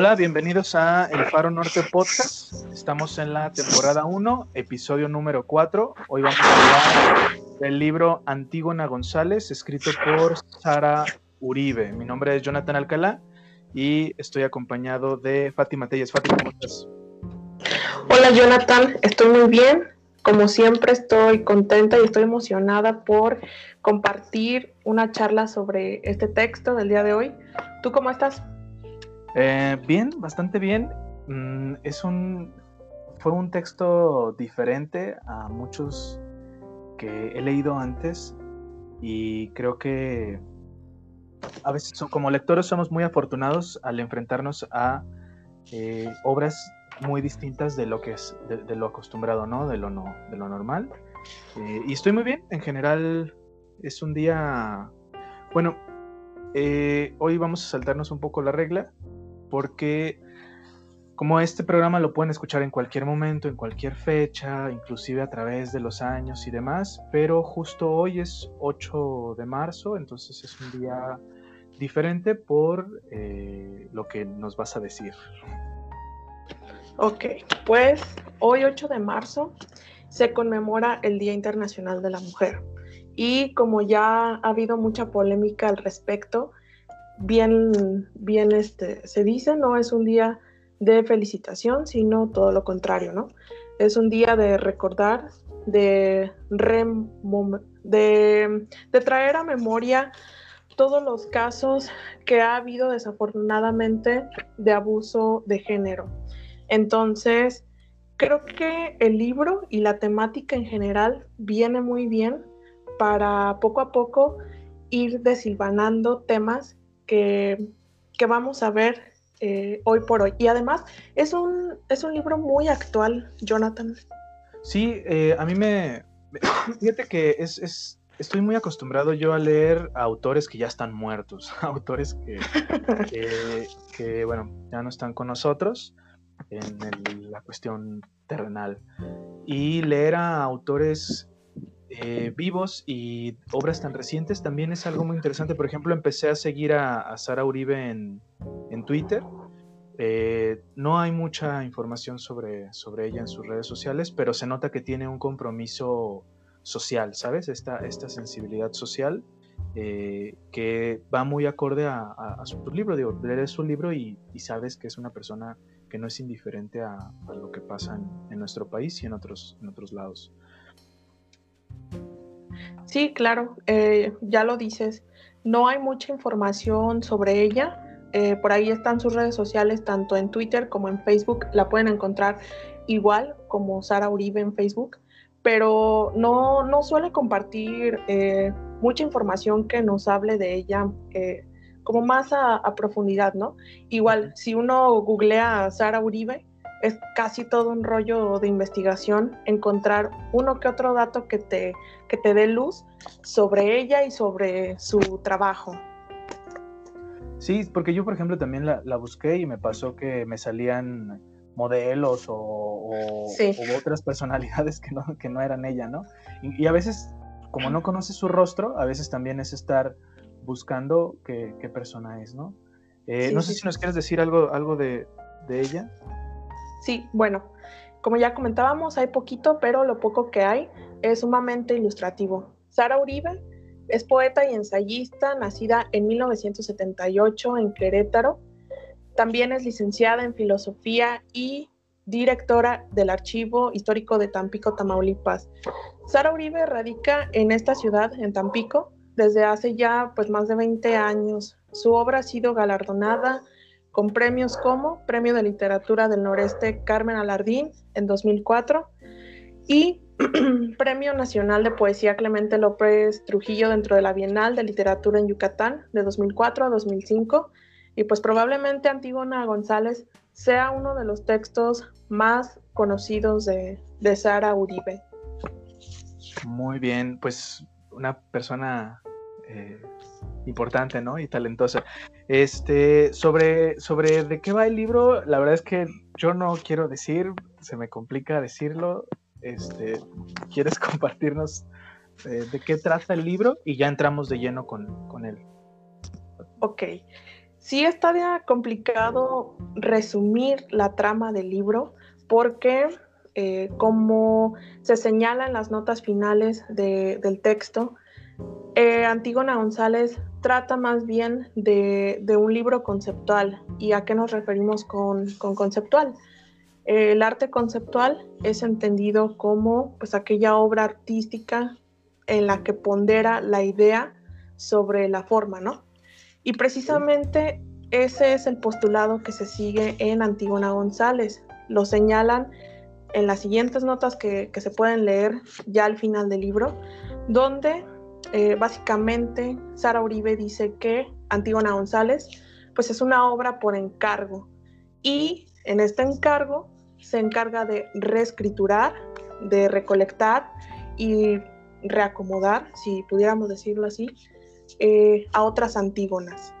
Hola, bienvenidos a El Faro Norte Podcast. Estamos en la temporada 1, episodio número 4. Hoy vamos a hablar del libro Antígona González, escrito por Sara Uribe. Mi nombre es Jonathan Alcalá y estoy acompañado de Fátima Telles. Fátima, ¿cómo estás? Hola Jonathan, estoy muy bien. Como siempre estoy contenta y estoy emocionada por compartir una charla sobre este texto del día de hoy. ¿Tú cómo estás? Eh, bien, bastante bien. Mm, es un, fue un texto diferente a muchos que he leído antes y creo que a veces como lectores somos muy afortunados al enfrentarnos a eh, obras muy distintas de lo que es de, lo acostumbrado, ¿no? De lo no, de lo normal. Eh, y estoy muy bien. En general es un día. Bueno, hoy vamos a saltarnos un poco la regla porque como este programa lo pueden escuchar en cualquier momento, en cualquier fecha, inclusive a través de los años y demás, pero justo hoy es 8 de marzo, entonces es un día diferente por eh, lo que nos vas a decir. Ok, pues hoy 8 de marzo se conmemora el Día Internacional de la Mujer y como ya ha habido mucha polémica al respecto, bien, bien este, se dice, no es un día de felicitación, sino todo lo contrario, ¿no? Es un día de recordar, de, de, de traer a memoria todos los casos que ha habido desafortunadamente de abuso de género. Entonces, creo que el libro y la temática en general viene muy bien para poco a poco ir desilvanando temas que, vamos a ver eh, hoy por hoy. Y además es un, es un libro muy actual, Jonathan. Sí, eh, a mí me... Fíjate que es, estoy muy acostumbrado yo a leer a autores que ya están muertos, autores que, que, bueno, ya no están con nosotros en la cuestión terrenal. Y leer a autores eh, vivos y obras tan recientes también es algo muy interesante. Por ejemplo, empecé a seguir a, Sara Uribe en, Twitter. Eh, no hay mucha información sobre, sobre ella en sus redes sociales, pero se nota que tiene un compromiso social, ¿sabes? Esta, esta sensibilidad social eh, que va muy acorde a, su libro. Digo, lees su libro y, sabes que es una persona que no es indiferente a, lo que pasa en, en, nuestro país y en otros, en otros lados. Sí, claro, eh, ya lo dices. No hay mucha información sobre ella. Eh, por ahí están sus redes sociales, tanto en Twitter como en Facebook. La pueden encontrar igual como Sara Uribe en Facebook, pero no, no suele compartir eh, mucha información que nos hable de ella como más a, a, profundidad, ¿no? Igual, si uno googlea a Sara Uribe, es casi todo un rollo de investigación encontrar uno que otro dato que te, que te dé luz sobre ella y sobre su trabajo. Sí, porque yo, por ejemplo, también la, busqué y me pasó que me salían modelos o, otras personalidades que no, que no eran ella, ¿no? Y, a veces, como no conoces su rostro, a veces también es estar buscando qué, persona es, ¿no? Eh, no sé si nos quieres decir algo, algo de, de ella. Sí, bueno, como ya comentábamos, hay poquito, pero lo poco que hay es sumamente ilustrativo. Sara Uribe es poeta y ensayista, nacida en 1978 en Querétaro. También es licenciada en filosofía y directora del Archivo Histórico de Tampico, Tamaulipas. Sara Uribe radica en esta ciudad, en Tampico, desde hace ya pues más de 20 años. Su obra ha sido galardonada con premios como Premio de Literatura del Noreste Carmen Alardín en 2004 y Premio Nacional de Poesía Clemente López Trujillo dentro de la Bienal de Literatura en Yucatán de 2004 a 2005 y pues probablemente Antígona González sea uno de los textos más conocidos de, de Sara Uribe. Muy bien, pues una persona eh, importante, ¿no? Y talentosa. Este, sobre, sobre de qué va el libro, la verdad es que yo no quiero decir, se me complica decirlo. Este, ¿quieres compartirnos eh, de qué trata el libro? Y ya entramos de lleno con, con él. Ok. sí está complicado resumir la trama del libro porque eh, como se señala en las notas finales del texto, eh, Antígona González trata más bien de, un libro conceptual. ¿Y a qué nos referimos con, conceptual? el arte conceptual es entendido como pues, aquella obra artística en la que pondera la idea sobre la forma, ¿no? Y precisamente ese es el postulado que se sigue en Antígona González. Lo señalan en las siguientes notas que, se pueden leer ya al final del libro, donde eh, básicamente Sara Uribe dice que Antígona González pues es una obra por encargo y en este encargo se encarga de reescriturar, de recolectar y reacomodar, si pudiéramos decirlo así, eh, a otras Antígonas.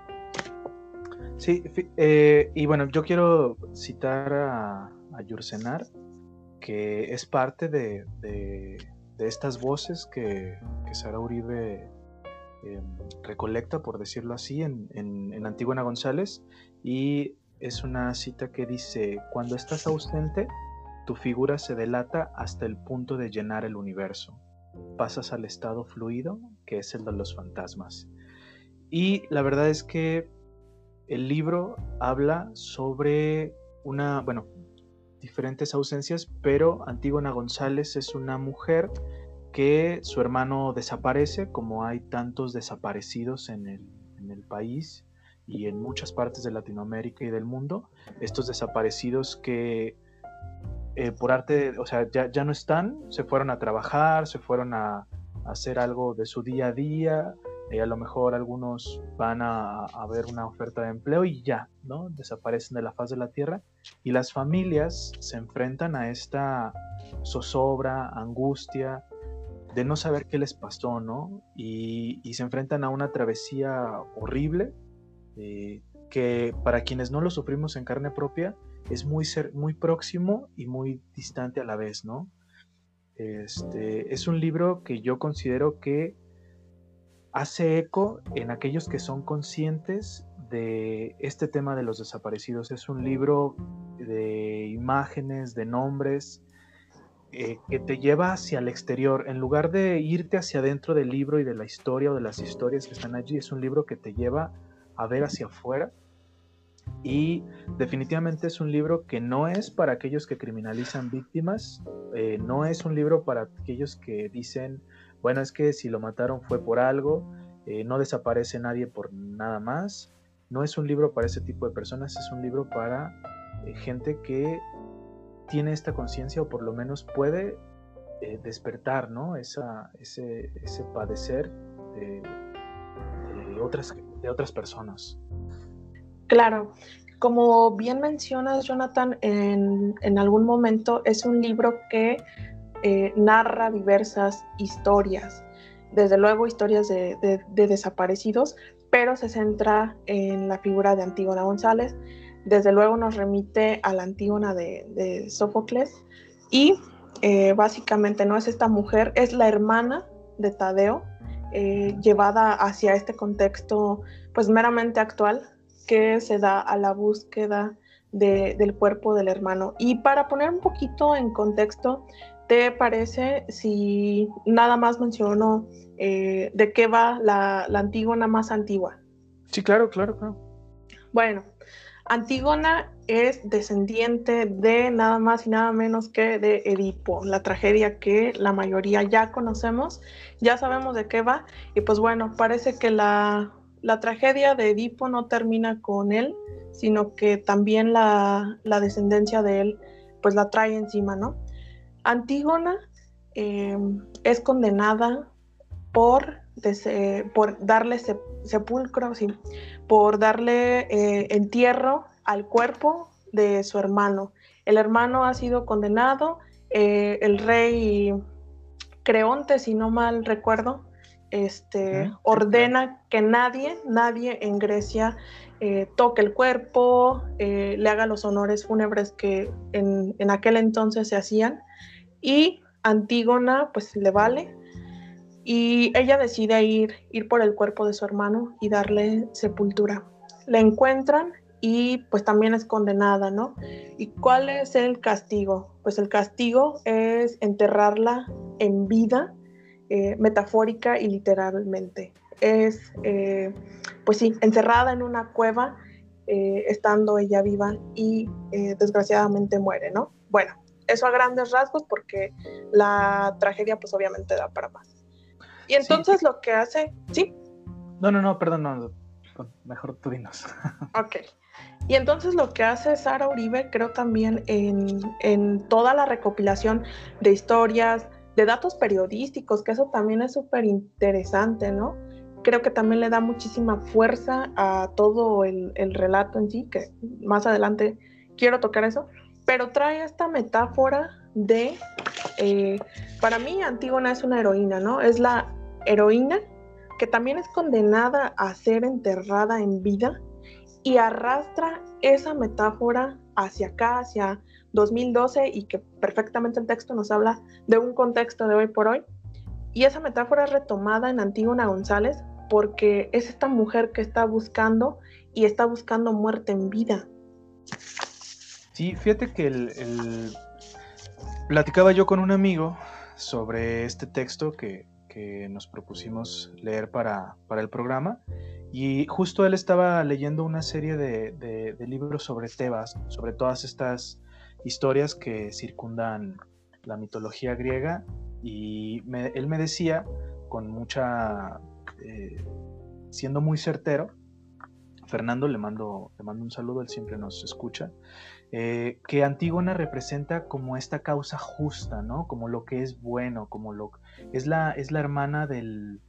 Sí, eh, y bueno, yo quiero citar a, a que es parte de, estas voces que, Sara Uribe em, recolecta, por decirlo así, en, en, Antígona González, y es una cita que dice, cuando estás ausente, tu figura se delata hasta el punto de llenar el universo. Pasas al estado fluido, que es el de los fantasmas. Y la verdad es que el libro habla sobre una, bueno, diferentes ausencias, pero Antígona González es una mujer que su hermano desaparece, como hay tantos desaparecidos en el, país y en muchas partes de Latinoamérica y del mundo, estos desaparecidos que eh, por arte, o sea, ya, ya, no están, se fueron a trabajar, se fueron a, a hacer algo de su día a día, y a lo mejor algunos van a, ver una oferta de empleo y ya, ¿no? Desaparecen de la faz de la tierra y las familias se enfrentan a esta zozobra, angustia de no saber qué les pasó, ¿no? Y, se enfrentan a una travesía horrible eh, que para quienes no lo sufrimos en carne propia es muy, muy próximo y muy distante a la vez, ¿no? Este, es un libro que yo considero que hace eco en aquellos que son conscientes de este tema de los desaparecidos. Es un libro de imágenes, de nombres, eh, que te lleva hacia el exterior. En lugar de irte hacia adentro del libro y de la historia o de las historias que están allí, es un libro que te lleva a ver hacia afuera. Y definitivamente es un libro que no es para aquellos que criminalizan víctimas, eh, no es un libro para aquellos que dicen bueno, es que si lo mataron fue por algo, eh, no desaparece nadie por nada más. No es un libro para ese tipo de personas, es un libro para eh, gente que tiene esta conciencia o por lo menos puede eh, despertar ¿no? Esa, ese, ese padecer de, otras, de otras personas. Claro, como bien mencionas, Jonathan, en, algún momento es un libro que eh, narra diversas historias, desde luego historias de, desaparecidos, pero se centra en la figura de Antígona González, desde luego nos remite a la Antígona de, Sófocles y eh, básicamente no es esta mujer, es la hermana de Tadeo, eh, llevada hacia este contexto pues meramente actual que se da a la búsqueda del cuerpo del hermano. Y para poner un poquito en contexto, te parece si nada más menciono eh, de qué va la, Antígona más antigua? Sí, claro, claro, claro. Bueno, Antígona es descendiente de nada más y nada menos que de Edipo, la tragedia que la mayoría ya conocemos, ya sabemos de qué va, y pues bueno, parece que la, la tragedia de Edipo no termina con él, sino que también la, la descendencia de él pues la trae encima, ¿no? Antígona em, es condenada por, por darle sepulcro, por darle eh, entierro al cuerpo de su hermano. El hermano ha sido condenado, eh, el rey Creonte, si no mal recuerdo, este, ordena que nadie, nadie en Grecia eh, toque el cuerpo, le haga los honores fúnebres que en, en, aquel entonces se hacían y Antígona pues le vale y ella decide ir, ir por el cuerpo de su hermano y darle sepultura. la encuentran y pues también es condenada, ¿no? ¿Y cuál es el castigo? Pues el castigo es enterrarla en vida, eh, metafórica y literalmente. Es, eh, pues sí, encerrada en una cueva, eh, estando ella viva y desgraciadamente muere, ¿no? Bueno, eso a grandes rasgos porque la tragedia pues obviamente da para más. Y entonces lo que hace, ¿sí? No, no, no, perdón, no, mejor tú dinos. Ok. Y entonces lo que hace Sara Uribe, creo también en, en toda la recopilación de historias, de datos periodísticos, que eso también es súper interesante, ¿no? Creo que también le da muchísima fuerza a todo el, el, relato en sí, que más adelante quiero tocar eso, pero trae esta metáfora de, eh, para mí Antígona es una heroína, ¿no? Es la heroína que también es condenada a ser enterrada en vida y arrastra esa metáfora hacia acá, hacia 2012 y que perfectamente el texto nos habla de un contexto de hoy por hoy. Y esa metáfora es retomada en Antígona González porque es esta mujer que está buscando y está buscando muerte en vida. Sí, fíjate que el, platicaba yo con un amigo sobre este texto que, nos propusimos leer para, para el programa y justo él estaba leyendo una serie de, libros sobre Tebas, sobre todas estas historias que circundan la mitología griega. Y él me decía, con mucha. Eh, siendo muy certero, Fernando le mando, le mando un saludo, él siempre nos escucha. Eh, que Antígona representa como esta causa justa, ¿no? Como lo que es bueno, como lo es la, es la hermana del,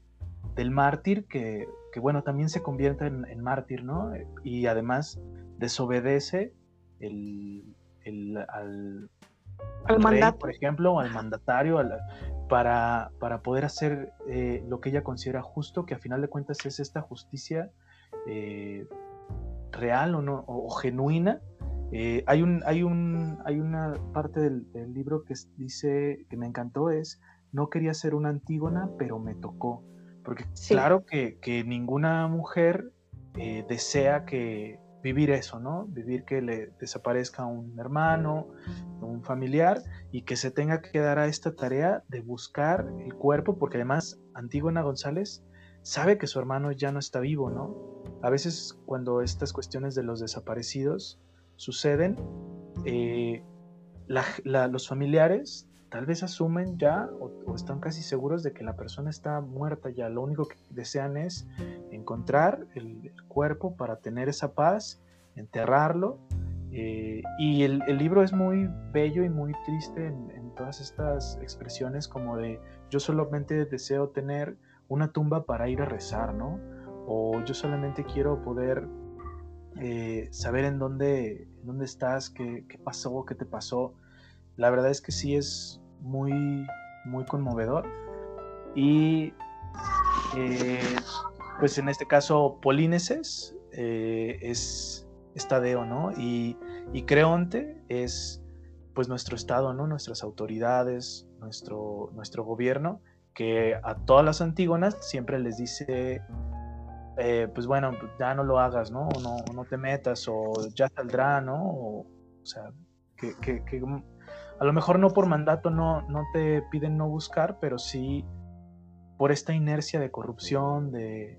del mártir que, bueno, también se convierte en, mártir, ¿no? Y además desobedece el, al, al, por ejemplo, al mandatario, para, para, poder hacer eh, lo que ella considera justo, que a final de cuentas es esta justicia eh, real o, no, o, genuina. Eh, hay, un, hay, un, hay una parte del, del libro que dice, que me encantó, es, no quería ser una Antígona, pero me tocó. Porque claro que, ninguna mujer eh, desea que vivir eso, ¿no? Vivir que le desaparezca un hermano, un familiar y que se tenga que dar a esta tarea de buscar el cuerpo, porque además Antígona González sabe que su hermano ya no está vivo, ¿no? A veces cuando estas cuestiones de los desaparecidos suceden, eh, los familiares tal vez asumen ya o, están casi seguros de que la persona está muerta ya. Lo único que desean es encontrar el, cuerpo para tener esa paz, enterrarlo. Eh, y el, libro es muy bello y muy triste en, todas estas expresiones como de yo solamente deseo tener una tumba para ir a rezar, ¿no? O yo solamente quiero poder eh, saber en dónde, en dónde estás, qué, qué pasó, qué te pasó la verdad es que sí es muy, muy conmovedor. Y eh, pues en este caso, Políneses eh, es, Estadeo, ¿no? Y, y, Creonte es pues nuestro Estado, ¿no? Nuestras autoridades, nuestro, nuestro gobierno, que a todas las antígonas siempre les dice, eh, pues bueno, ya no lo hagas, ¿no? O no, no te metas, o ya saldrá, ¿no? O, sea, que, que, que a lo mejor no por mandato no, no te piden no buscar, pero sí por esta inercia de corrupción, de,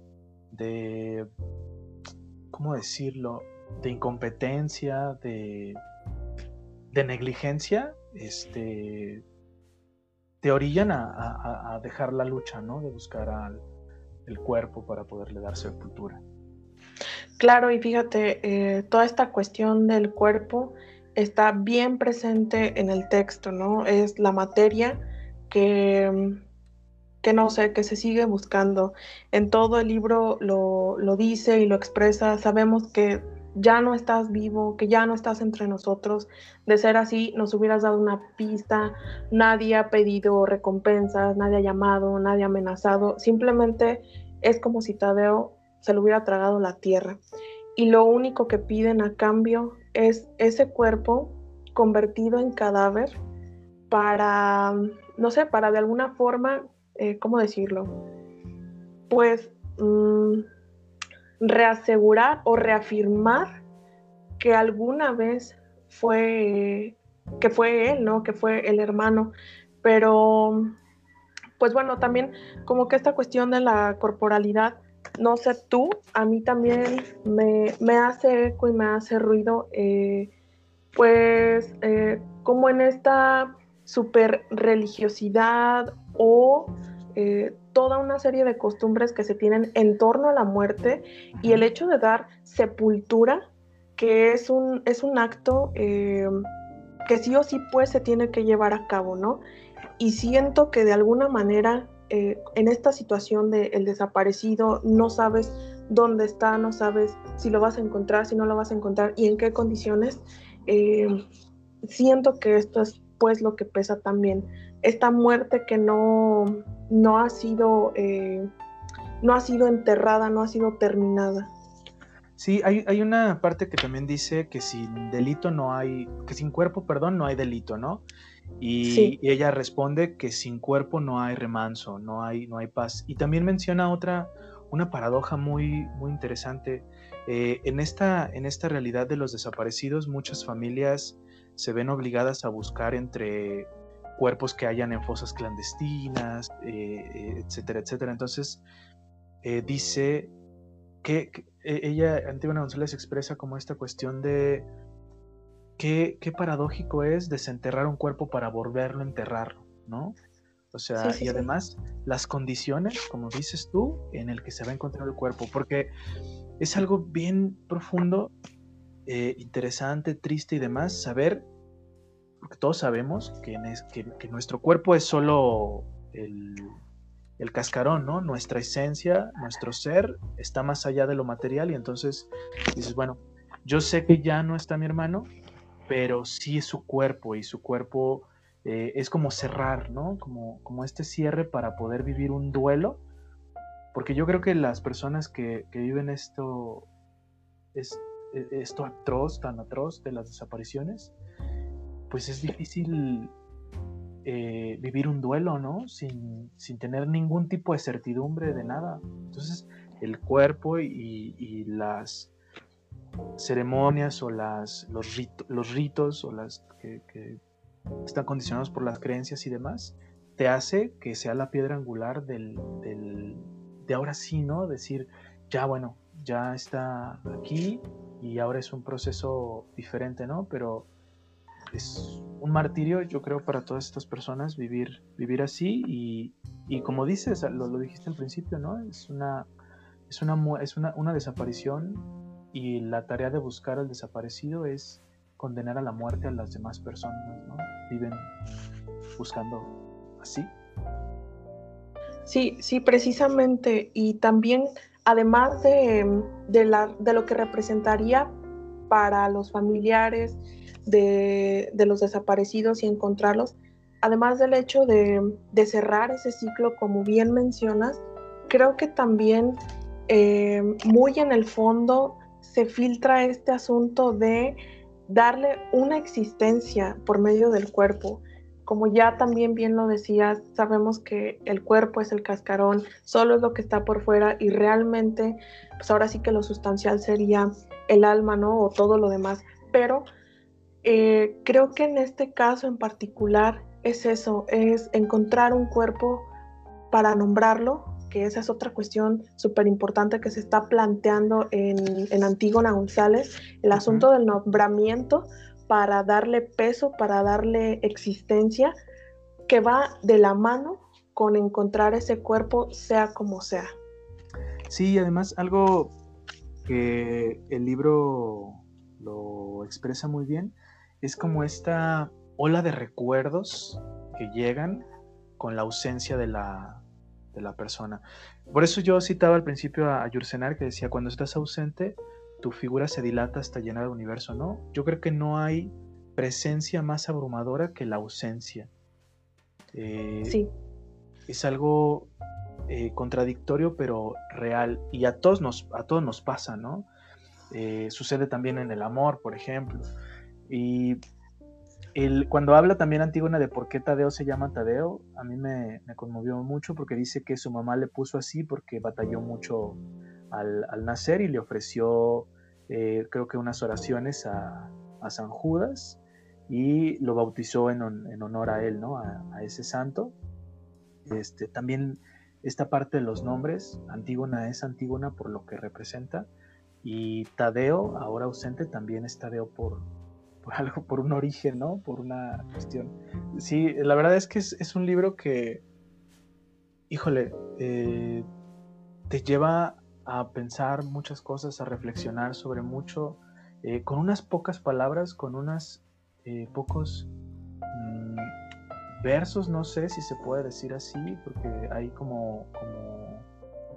de ¿cómo decirlo? De incompetencia, de, de negligencia, este, te orillan a, dejar la lucha, ¿no? De buscar al, el cuerpo para poderle dar sepultura. Claro, y fíjate, eh, toda esta cuestión del cuerpo está bien presente en el texto, ¿no? Es la materia que, que no sé, que se sigue buscando. En todo el libro lo, lo dice y lo expresa. Sabemos que ya no estás vivo, que ya no estás entre nosotros. De ser así, nos hubieras dado una pista, nadie ha pedido recompensas, nadie ha llamado, nadie ha amenazado. Simplemente es como si Tadeo se lo hubiera tragado la tierra. Y lo único que piden a cambio es ese cuerpo convertido en cadáver para, no sé, para de alguna forma, eh, ¿cómo decirlo? Pues mm, reasegurar o reafirmar que alguna vez fue, que fue él, ¿no? Que fue el hermano. Pero, pues bueno, también como que esta cuestión de la corporalidad, no sé tú, a mí también me, hace eco y me hace ruido, eh, pues eh, como en esta super religiosidad o eh, toda una serie de costumbres que se tienen en torno a la muerte y el hecho de dar sepultura, que es un, es un acto eh, que sí o sí pues se tiene que llevar a cabo, ¿no? Y siento que de alguna manera eh, en esta situación del el desaparecido no sabes dónde está, no sabes si lo vas a encontrar, si no lo vas a encontrar y en qué condiciones. siento que esto es pues lo que pesa también. Esta muerte que no, no ha sido eh, no ha sido enterrada, no ha sido terminada. Sí, hay, hay, una parte que también dice que sin delito no hay, que sin cuerpo, perdón, no hay delito, ¿no? Y, ella responde que sin cuerpo no hay remanso, no hay, no hay paz. Y también menciona otra, una paradoja muy, muy interesante. Eh, en, esta, en esta realidad de los desaparecidos, muchas familias se ven obligadas a buscar entre cuerpos que hayan en fosas clandestinas, eh, etcétera, etcétera. Entonces, eh, dice que, ella, Antígona González, expresa como esta cuestión de qué, qué, paradójico es desenterrar un cuerpo para volverlo a enterrarlo, ¿no? O sea, y además las condiciones, como dices tú, en el que se va a encontrar el cuerpo, porque es algo bien profundo eh, interesante, triste y demás, saber, todos sabemos que, que, nuestro cuerpo es solo el, cascarón, ¿no? Nuestra esencia, nuestro ser está más allá de lo material y entonces dices, bueno, yo sé que ya no está mi hermano, pero sí es su cuerpo y su cuerpo eh, es como cerrar, ¿no? Como, como este cierre para poder vivir un duelo, porque yo creo que las personas que, que viven esto, es, e-, esto atroz, tan atroz de las desapariciones, pues es difícil eh, vivir un duelo, ¿no? Sin, tener ningún tipo de certidumbre de nada. Entonces, el cuerpo y, las ceremonias o las, los, los ritos o las que, están condicionados por las creencias y demás, te hace que sea la piedra angular del, del, de ahora sí, ¿no? Decir, ya bueno, ya está aquí, y ahora es un proceso diferente, ¿no? Pero es un martirio, yo creo, para todas estas personas vivir, vivir así y, y como dices, lo, lo, dijiste al principio, ¿no? Es una, es una, es una, una desaparición y la tarea de buscar al desaparecido es condenar a la muerte a las demás personas, ¿no? Viven buscando así. Sí, sí, precisamente. Y también además de, lo que representaría para los familiares de, los desaparecidos y encontrarlos, además del hecho de, cerrar ese ciclo, como bien mencionas, creo que también eh, muy en el fondo se filtra este asunto de darle una existencia por medio del cuerpo como ya también bien lo decías, sabemos que el cuerpo es el cascarón, solo es lo que está por fuera y realmente, pues ahora sí que lo sustancial sería el alma, ¿no? O todo lo demás. Pero eh, creo que en este caso en particular es eso, es encontrar un cuerpo para nombrarlo, que esa es otra cuestión súper importante que se está planteando en, en Antígona González, el asunto del nombramiento, para darle peso, para darle existencia, que va de la mano con encontrar ese cuerpo, sea como sea. Sí, además algo que el libro lo expresa muy bien es como esta ola de recuerdos que llegan con la ausencia de la, de la persona. Por eso yo citaba al principio a, a Yursenar que decía, cuando estás ausente, tu figura se dilata hasta llenar el universo, ¿no? Yo creo que no hay presencia más abrumadora que la ausencia. Eh, sí. Es algo eh, contradictorio, pero real. Y a todos nos, a todos nos pasa, ¿no? Eh, sucede también en el amor, por ejemplo. Y el, cuando habla también Antígona de por qué Tadeo se llama Tadeo, a mí me, conmovió mucho porque dice que su mamá le puso así porque batalló mucho al, nacer y le ofreció, eh, creo que unas oraciones a, San Judas y lo bautizó en, honor a él, ¿no? A, ese santo. Este, también esta parte de los nombres, Antígona es Antígona por lo que representa y Tadeo, ahora ausente, también es Tadeo por, por algo, por un origen, ¿no? Por una cuestión. Sí, la verdad es que es, un libro que, híjole, eh, te lleva a pensar muchas cosas, a reflexionar sobre mucho, eh, con unas pocas palabras, con unos eh, pocos mm, versos, no sé si se puede decir así, porque hay como, como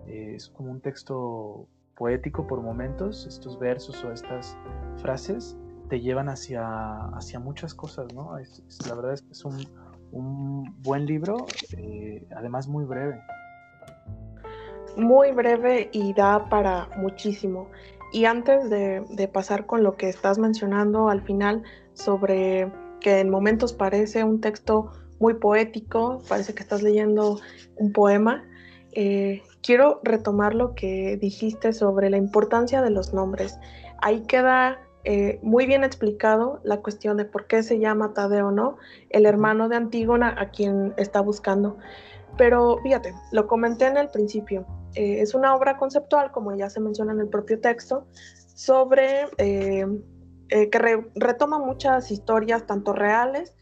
es como un texto poético por momentos, estos versos o estas frases, te llevan hacia, hacia muchas cosas, ¿no? la verdad es que es un, buen libro, eh, además muy breve. Muy breve y da para muchísimo. Y antes de, pasar con lo que estás mencionando al final sobre que en momentos parece un texto muy poético, parece que estás leyendo un poema, eh, quiero retomar lo que dijiste sobre la importancia de los nombres. Ahí queda eh, muy bien explicado la cuestión de por qué se llama Tadeo, ¿no? El hermano de Antígona a quien está buscando. Pero fíjate, lo comenté en el principio, eh, es una obra conceptual, como ya se menciona en el propio texto, sobre eh, que retoma muchas historias, tanto reales,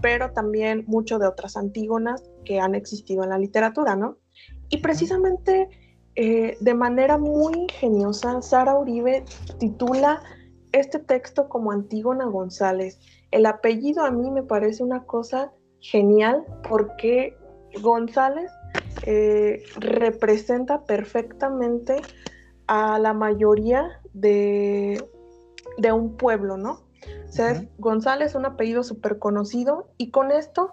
pero también mucho de otras Antígonas que han existido en la literatura, ¿no? Y precisamente de manera muy ingeniosa, Sara Uribe titula este texto como Antígona González. El apellido a mí me parece una cosa genial porque González eh, representa perfectamente a la mayoría de, un pueblo, ¿no? O sea, González es un apellido súper conocido y con esto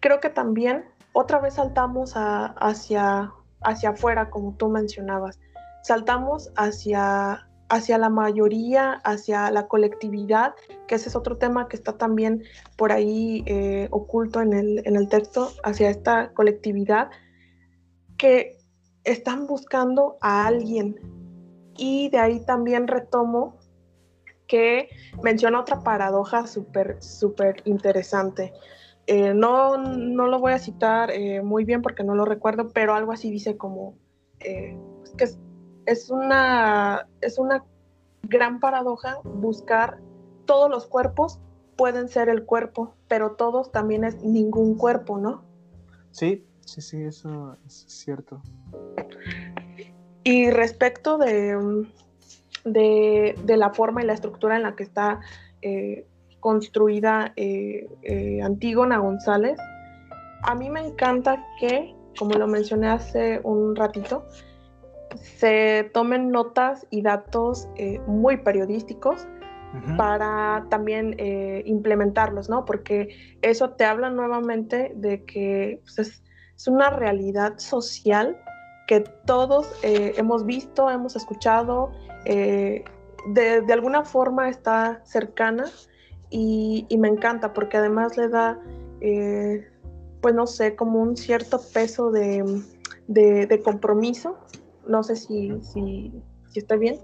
creo que también otra vez saltamos hacia, hacia afuera, como tú mencionabas. Saltamos hacia hacia la mayoría, hacia la colectividad, que ese es otro tema que está también por ahí eh, oculto en el, en el texto, hacia esta colectividad, que están buscando a alguien. Y de ahí también retomo que menciona otra paradoja súper, súper interesante. Eh, no, no lo voy a citar eh, muy bien porque no lo recuerdo, pero algo así dice como que es una, es una gran paradoja buscar todos los cuerpos pueden ser el cuerpo, pero todos también es ningún cuerpo, ¿no? Sí, sí, sí, eso es cierto. Y respecto de, de, la forma y la estructura en la que está eh, construida eh, eh, Antígona González, a mí me encanta que, como lo mencioné hace un ratito, se tomen notas y datos eh, muy periodísticos para también eh, implementarlos, ¿no? Porque eso te habla nuevamente de que pues, es, una realidad social que todos eh, hemos visto, hemos escuchado, de, alguna forma está cercana y, me encanta porque además le da, pues no sé, como un cierto peso de, de compromiso no sé si, si, estoy bien,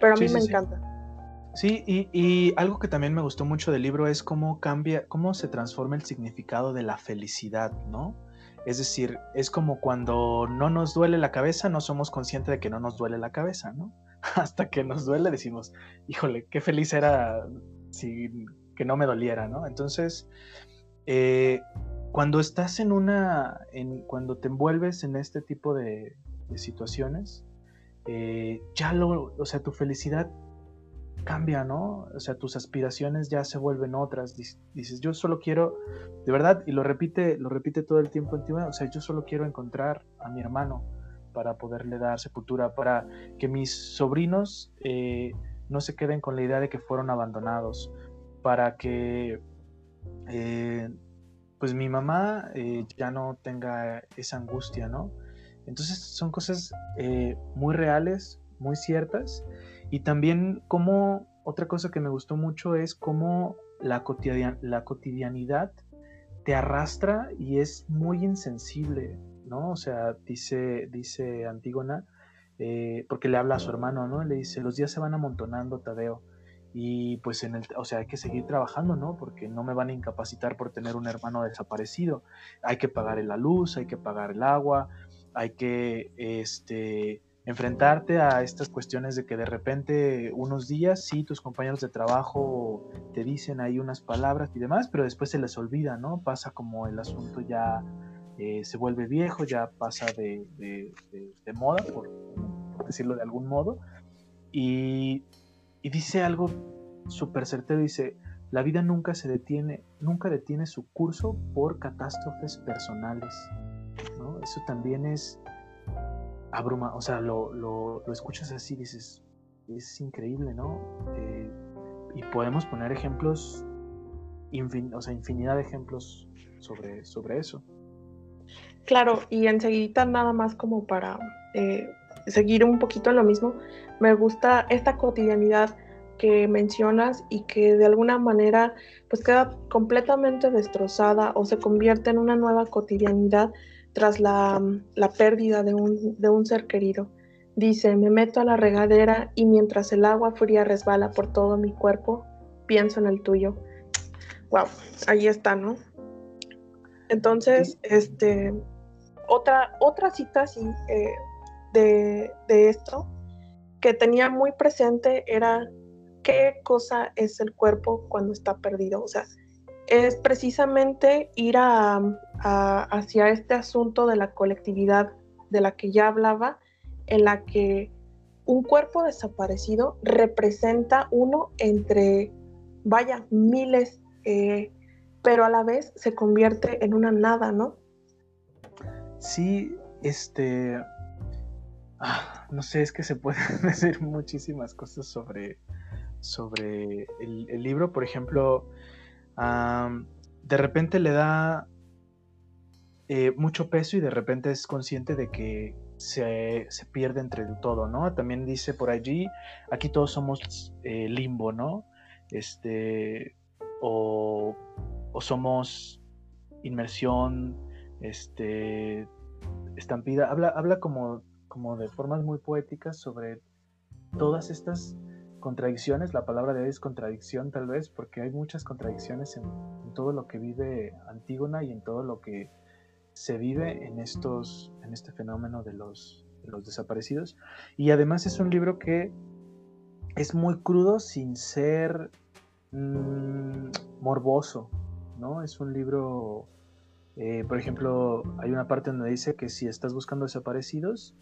pero a mí me encanta. Sí, y, algo que también me gustó mucho del libro es cómo cambia, cómo se transforma el significado de la felicidad, ¿no? Es decir, es como cuando no nos duele la cabeza, no somos conscientes de que no nos duele la cabeza, ¿no? Hasta que nos duele decimos, híjole, qué feliz era si que no me doliera, ¿no? Entonces, eh, cuando estás en una, en, cuando te envuelves en este tipo de, de situaciones, eh, ya lo, o sea, tu felicidad cambia, ¿no? O sea, tus aspiraciones ya se vuelven otras. Dices, yo solo quiero, de verdad, y lo repite, lo repite todo el tiempo en ti, o sea, yo solo quiero encontrar a mi hermano para poderle dar sepultura, para que mis sobrinos eh, no se queden con la idea de que fueron abandonados, para que eh, pues mi mamá ya no tenga esa angustia, ¿no? Entonces son cosas eh, muy reales, muy ciertas. Y también como otra cosa que me gustó mucho es cómo la, la cotidianidad te arrastra y es muy insensible, ¿no? O sea, dice, dice Antígona eh, porque le habla a su hermano, ¿no? Le dice, los días se van amontonando, Tadeo, y pues en el, o sea, hay que seguir trabajando, ¿no? Porque no me van a incapacitar por tener un hermano desaparecido. Hay que pagar la luz, hay que pagar el agua, hay que, este, enfrentarte a estas cuestiones de que de repente unos días sí tus compañeros de trabajo te dicen ahí unas palabras y demás, pero después se les olvida, ¿no? Pasa como el asunto ya eh, se vuelve viejo, ya pasa de, moda, por, decirlo de algún modo, y, y dice algo súper certero, dice, la vida nunca se detiene, nunca detiene su curso por catástrofes personales, Eso también es abruma, o sea, lo, lo, escuchas así, dices, es increíble, ¿no? Eh, y podemos poner ejemplos, o sea, infinidad de ejemplos sobre, sobre eso. Claro, y enseguida nada más como para eh, seguir un poquito en lo mismo, me gusta esta cotidianidad que mencionas y que de alguna manera pues queda completamente destrozada o se convierte en una nueva cotidianidad tras la, pérdida de un, de un ser querido. Dice, me meto a la regadera y mientras el agua fría resbala por todo mi cuerpo, pienso en el tuyo. Wow, ahí está, ¿no? Entonces, este, otra, otra cita así eh, de, de esto que tenía muy presente era qué cosa es el cuerpo cuando está perdido. O sea, es precisamente ir a, hacia este asunto de la colectividad de la que ya hablaba, en la que un cuerpo desaparecido representa uno entre, vaya, miles, eh, pero a la vez se convierte en una nada, ¿no? Sí, este, ah, no sé, es que se pueden decir muchísimas cosas sobre, sobre el libro, por ejemplo, de repente le da eh, mucho peso y de repente es consciente de que se, pierde entre todo, ¿no? También dice por allí, aquí todos somos eh, limbo, ¿no? Este, o, somos inmersión, este, estampida, habla, habla como, como de formas muy poéticas sobre todas estas contradicciones, la palabra de hoy es contradicción tal vez, porque hay muchas contradicciones en, todo lo que vive Antígona y en todo lo que se vive en, estos, en este fenómeno de los, desaparecidos. Y además es un libro que es muy crudo sin ser mm, morboso, ¿no? Es un libro, eh, por ejemplo, hay una parte donde dice que si estás buscando desaparecidos,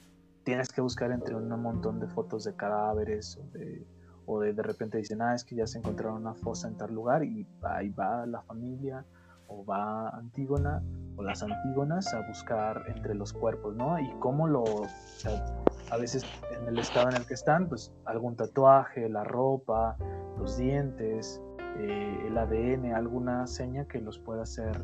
tienes que buscar entre un montón de fotos de cadáveres de o de, de repente dicen, ah, es que ya se encontraron una fosa en tal lugar y ahí va la familia o va Antígona o las Antígonas a buscar entre los cuerpos, ¿no? Y cómo lo, o sea, a veces en el estado en el que están, pues algún tatuaje, la ropa, los dientes, eh, el ADN, alguna seña que los pueda hacer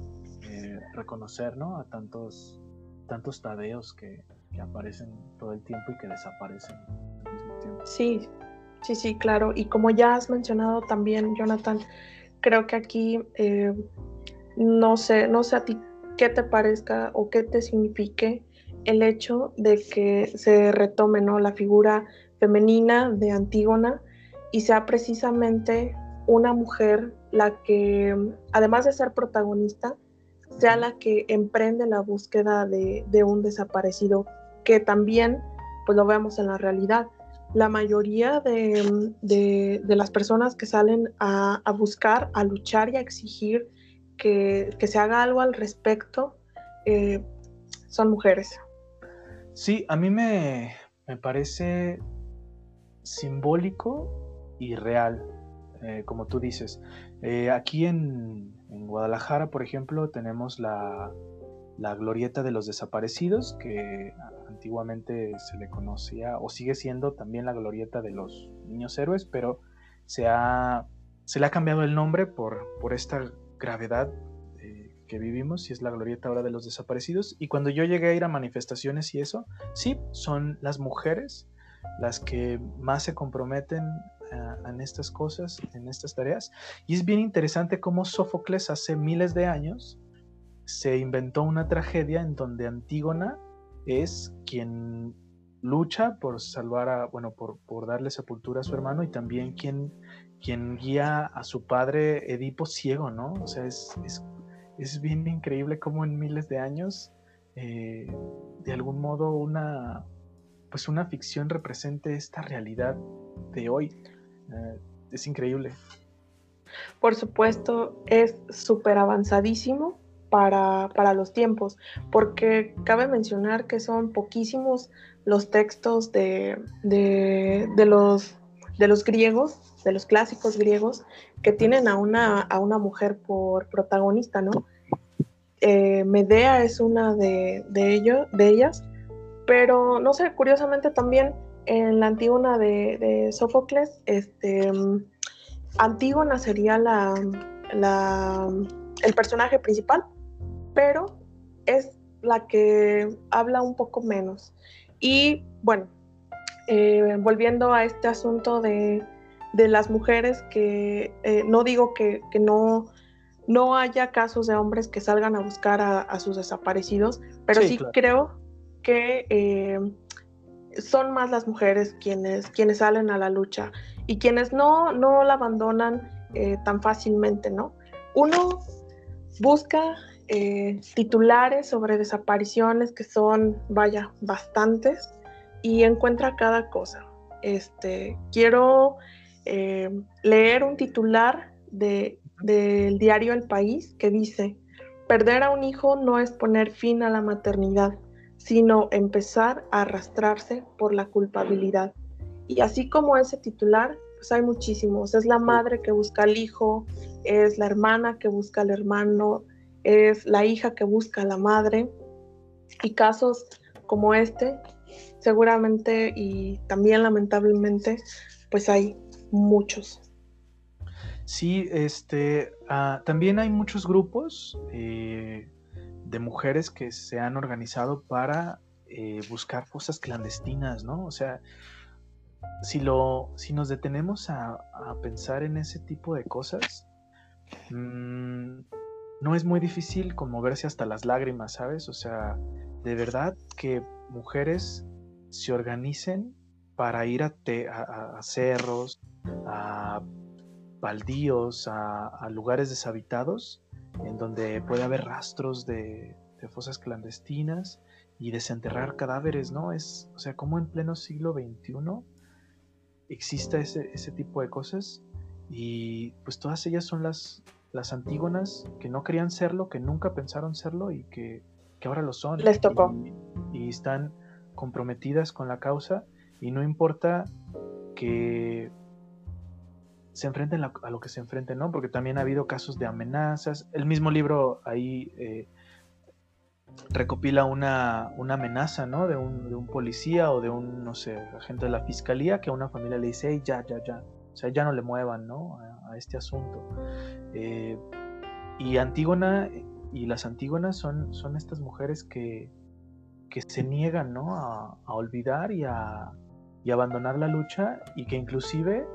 eh, reconocer, ¿no? A tantos, tantos tadeos que, que aparecen todo el tiempo y que desaparecen al mismo tiempo. Sí, Sí, sí, claro. Y como ya has mencionado también, Jonathan, creo que aquí, eh, no sé, no sé a ti qué te parezca o qué te signifique el hecho de que se retome ¿no? la figura femenina de Antígona y sea precisamente una mujer la que, además de ser protagonista, sea la que emprende la búsqueda de, de un desaparecido, que también pues lo vemos en la realidad la mayoría de, las personas que salen a, buscar, a luchar y a exigir que, se haga algo al respecto eh, son mujeres. Sí, a mí me, parece simbólico y real, eh, como tú dices. Eh, aquí en, en, Guadalajara, por ejemplo, tenemos la, la glorieta de los desaparecidos, que antiguamente se le conocía, o sigue siendo también la glorieta de los niños héroes, pero se, ha, se le ha cambiado el nombre por, por esta gravedad eh, que vivimos, y es la glorieta ahora de los desaparecidos. Y cuando yo llegué a ir a manifestaciones y eso, sí, son las mujeres las que más se comprometen eh, en estas cosas, en estas tareas. Y es bien interesante cómo Sófocles hace miles de años se inventó una tragedia en donde Antígona es quien lucha por salvar a, bueno, por, por, darle sepultura a su hermano y también quien, quien guía a su padre Edipo ciego, ¿no? O sea, es, es, es bien increíble cómo en miles de años, eh, de algún modo, una, pues una ficción represente esta realidad de hoy. Eh, es increíble. Por supuesto, es súper avanzadísimo para, para, los tiempos, porque cabe mencionar que son poquísimos los textos de, de, los, de los griegos, de los clásicos griegos, que tienen a una, a una mujer por protagonista, ¿no? Eh, Medea es una de, de, de ellas, pero no sé, curiosamente también en la Antígona de, de Sófocles, este, Antígona sería la, la, el personaje principal, pero es la que habla un poco menos. Y bueno, eh, volviendo a este asunto de, las mujeres, que eh, no digo que, no, no haya casos de hombres que salgan a buscar a, sus desaparecidos, pero sí, creo que eh, son más las mujeres quienes, quienes salen a la lucha y quienes no, no la abandonan tan fácilmente, ¿no? Uno busca eh, titulares sobre desapariciones que son, vaya, bastantes y encuentra cada cosa. Este, quiero eh, leer un titular de, del diario El País que dice, perder a un hijo no es poner fin a la maternidad, sino empezar a arrastrarse por la culpabilidad. Y así como ese titular, pues hay muchísimos. Es la madre que busca al hijo, es la hermana que busca al hermano, es la hija que busca a la madre y casos como este, seguramente y también lamentablemente, pues hay muchos. Sí, este, ah, también hay muchos grupos eh, de mujeres que se han organizado para eh, buscar fosas clandestinas, ¿no? O sea, si, lo, si nos detenemos a, pensar en ese tipo de cosas, mmm, no es muy difícil conmoverse hasta las lágrimas, ¿sabes? O sea, de verdad que mujeres se organicen para ir a, a, cerros, a baldíos, a, lugares deshabitados, en donde puede haber rastros de, fosas clandestinas y desenterrar cadáveres, ¿no? Es, o sea, como en pleno siglo XXI exista ese, ese tipo de cosas y pues todas ellas son las, las antígonas que no querían serlo, que nunca pensaron serlo y que, ahora lo son. Les tocó. Y, están comprometidas con la causa y no importa que se enfrenten a lo que se enfrenten, ¿no? Porque también ha habido casos de amenazas. El mismo libro ahí eh, recopila una, amenaza, ¿no? De un, de un, policía o de un, no sé, agente de la fiscalía que a una familia le dice, hey, ya, ya, ya. O sea, ya no le muevan, ¿no? a este asunto. Eh, y Antígona y las Antígonas son, son estas mujeres que, que se niegan ¿no? a, olvidar y a, y abandonar la lucha y que inclusive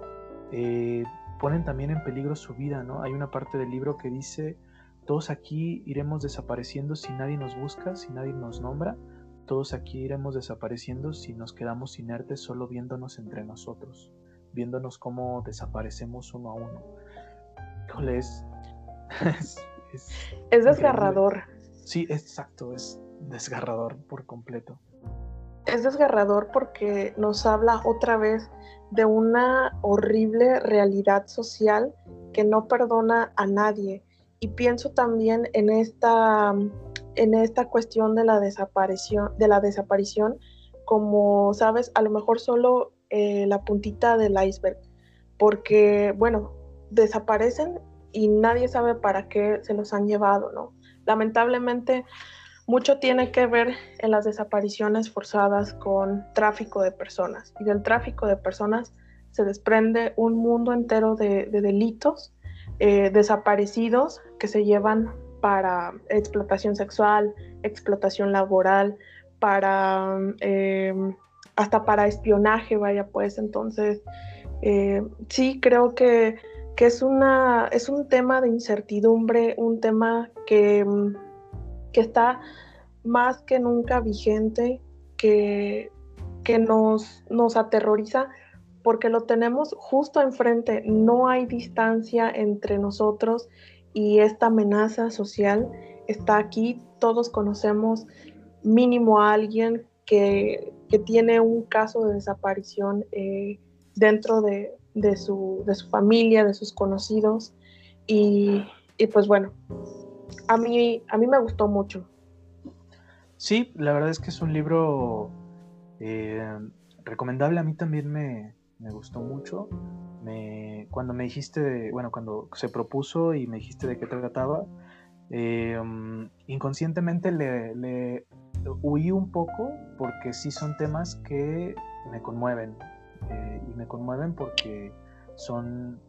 eh, ponen también en peligro su vida. ¿no? Hay una parte del libro que dice, todos aquí iremos desapareciendo si nadie nos busca, si nadie nos nombra, todos aquí iremos desapareciendo si nos quedamos inertes solo viéndonos entre nosotros viéndonos cómo desaparecemos uno a uno. es, es, desgarrador. Sí, exacto, es desgarrador por completo. Es desgarrador porque nos habla otra vez de una horrible realidad social que no perdona a nadie. Y pienso también en esta, en esta cuestión de la desaparición, de la desaparición, como sabes, a lo mejor solo eh, la puntita del iceberg, porque, bueno, desaparecen y nadie sabe para qué se los han llevado, ¿no? Lamentablemente, mucho tiene que ver en las desapariciones forzadas con tráfico de personas. Y del tráfico de personas se desprende un mundo entero de, delitos eh, desaparecidos que se llevan para explotación sexual, explotación laboral, para eh, hasta para espionaje, vaya pues, entonces eh, sí creo que, es, una, es un tema de incertidumbre, un tema que, que está más que nunca vigente, que que nos, nos aterroriza porque lo tenemos justo enfrente, no hay distancia entre nosotros y esta amenaza social. Está aquí, todos conocemos mínimo a alguien que, tiene un caso de desaparición eh, dentro de, su, familia, de sus conocidos y, pues bueno, a mí, a mí me gustó mucho. Sí, la verdad es que es un libro eh, recomendable, a mí también me, me gustó mucho. Me, cuando me dijiste, bueno, cuando se propuso y me dijiste de qué trataba, eh, inconscientemente le, huí un poco porque sí son temas que me conmueven. Eh, y me conmueven porque son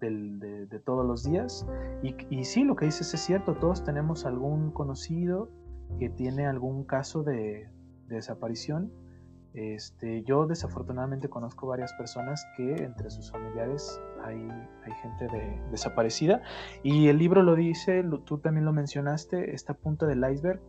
de, todos los días. Y, y, sí, lo que dices es cierto, todos tenemos algún conocido que tiene algún caso de desaparición este, yo desafortunadamente conozco varias personas que entre sus familiares hay, hay gente desaparecida y el libro lo dice, tú también lo mencionaste, esta punta del iceberg,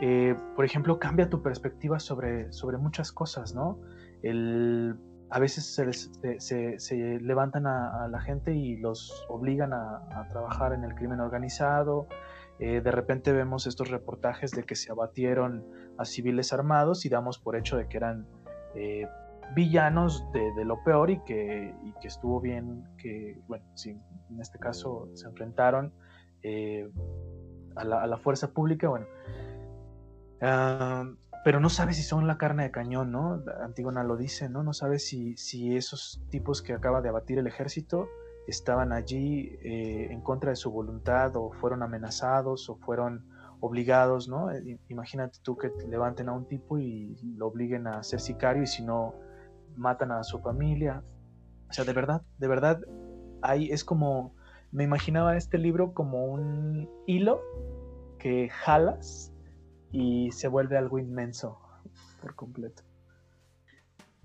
eh, por ejemplo, cambia tu perspectiva sobre, sobre muchas cosas, ¿no? El, a veces se, se, levantan a, la gente y los obligan a, a trabajar en el crimen organizado, eh, de repente vemos estos reportajes de que se abatieron a civiles armados y damos por hecho de que eran eh, villanos de, lo peor y que, que, estuvo bien que, bueno, sí, en este caso se enfrentaron eh, a, la, fuerza pública, bueno. Ah, pero no sabe si son la carne de cañón, ¿no? Antígona lo dice, ¿no? No sabe si, si esos tipos que acaba de abatir el ejército estaban allí eh, en contra de su voluntad o fueron amenazados o fueron obligados, ¿no? Eh, imagínate tú que te levanten a un tipo y lo obliguen a ser sicario y si no matan a su familia. O sea, de verdad, de verdad, ahí es como, me imaginaba este libro como un hilo que jalas y se vuelve algo inmenso por completo.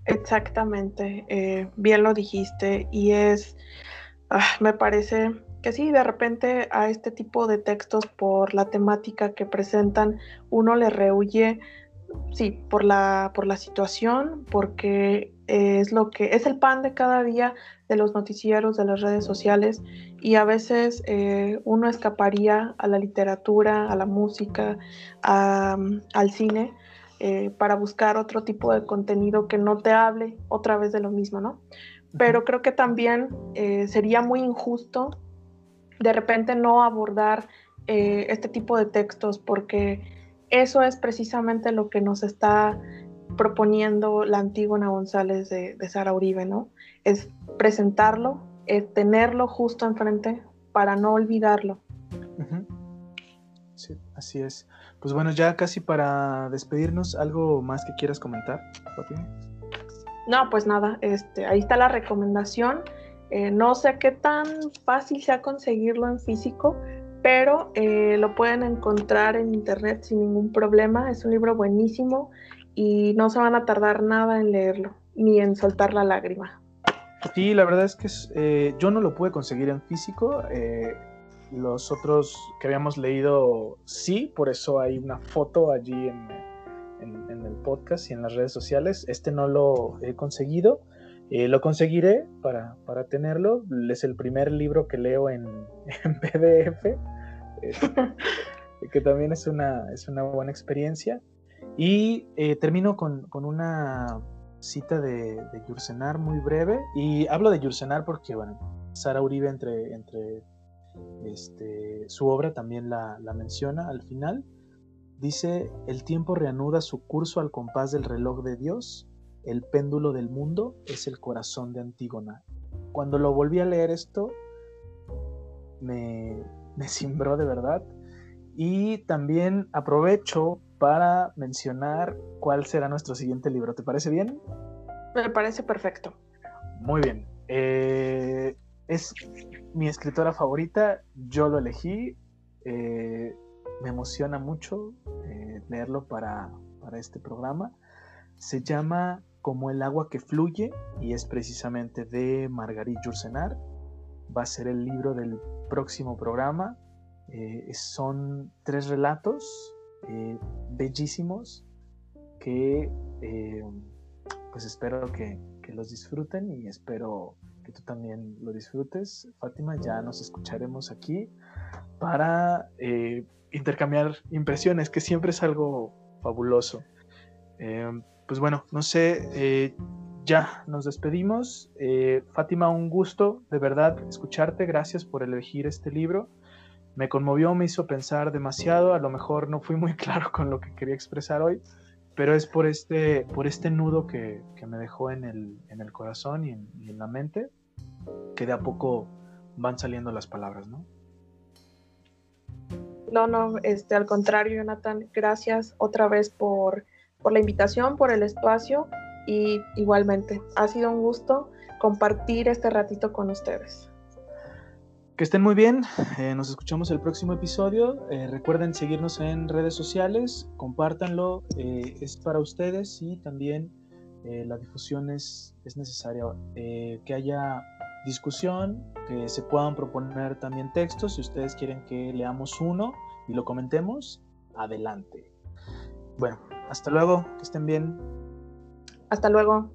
Exactamente, eh, bien lo dijiste y es Ah, me parece que sí, de repente a este tipo de textos por la temática que presentan, uno le rehuye, sí, por la, por la situación, porque es lo que es el pan de cada día de los noticieros, de las redes sociales, y a veces eh, uno escaparía a la literatura, a la música, al cine, eh, para buscar otro tipo de contenido que no te hable otra vez de lo mismo, ¿no? pero creo que también eh, sería muy injusto de repente no abordar este tipo de textos porque eso es precisamente lo que nos está proponiendo la Antígona González de, Sara Uribe, ¿no? Es presentarlo, es tenerlo justo enfrente para no olvidarlo. Sí, así es. Pues bueno, ya casi para despedirnos, ¿algo más que quieras comentar, no, pues nada, este, ahí está la recomendación. Eh, no sé qué tan fácil sea conseguirlo en físico, pero eh, lo pueden encontrar en internet sin ningún problema. Es un libro buenísimo y no se van a tardar nada en leerlo, ni en soltar la lágrima. Sí, la verdad es que eh, yo no lo pude conseguir en físico. los otros que habíamos leído sí, por eso hay una foto allí en, el podcast y en las redes sociales. Este no lo he conseguido. Eh, lo conseguiré para, para, tenerlo. Es el primer libro que leo en, PDF, eh, que también es una, es una buena experiencia. Y eh, termino con, con, una cita de, de muy breve. Y hablo de Yursenar porque, bueno, Sara Uribe entre, entre este, su obra también la, la menciona al final. Dice, el tiempo reanuda su curso al compás del reloj de Dios, el péndulo del mundo es el corazón de Antígona. Cuando lo volví a leer esto, me, me cimbró de verdad. Y también aprovecho para mencionar cuál será nuestro siguiente libro. ¿Te parece bien? Me parece perfecto. Muy bien. Eh, es mi escritora favorita, yo lo elegí. Eh, me emociona mucho eh, leerlo para, este programa. Se llama Como el agua que fluye y es precisamente de Margarit Jursenar. Va a ser el libro del próximo programa. Eh, son tres relatos eh, bellísimos que pues espero que, los disfruten y espero que tú también lo disfrutes. Fátima, ya nos escucharemos aquí para eh, intercambiar impresiones, que siempre es algo fabuloso. Eh, pues bueno, no sé, eh, ya nos despedimos. Fátima, un gusto de verdad escucharte. Gracias por elegir este libro. Me conmovió, me hizo pensar demasiado. A lo mejor no fui muy claro con lo que quería expresar hoy, pero es por este, por este nudo que, me dejó en el, en el corazón y en, la mente, que de a poco van saliendo las palabras, ¿no? No, no, este, al contrario, Jonathan, gracias otra vez por, por la invitación, por el espacio y igualmente, ha sido un gusto compartir este ratito con ustedes. Que estén muy bien, eh, nos escuchamos el próximo episodio. Eh, recuerden seguirnos en redes sociales, compártanlo, eh, es para ustedes y también la difusión es, es necesaria. que haya discusión, que se puedan proponer también textos. Si ustedes quieren que leamos uno y lo comentemos, adelante. Bueno, hasta luego, que estén bien. Hasta luego.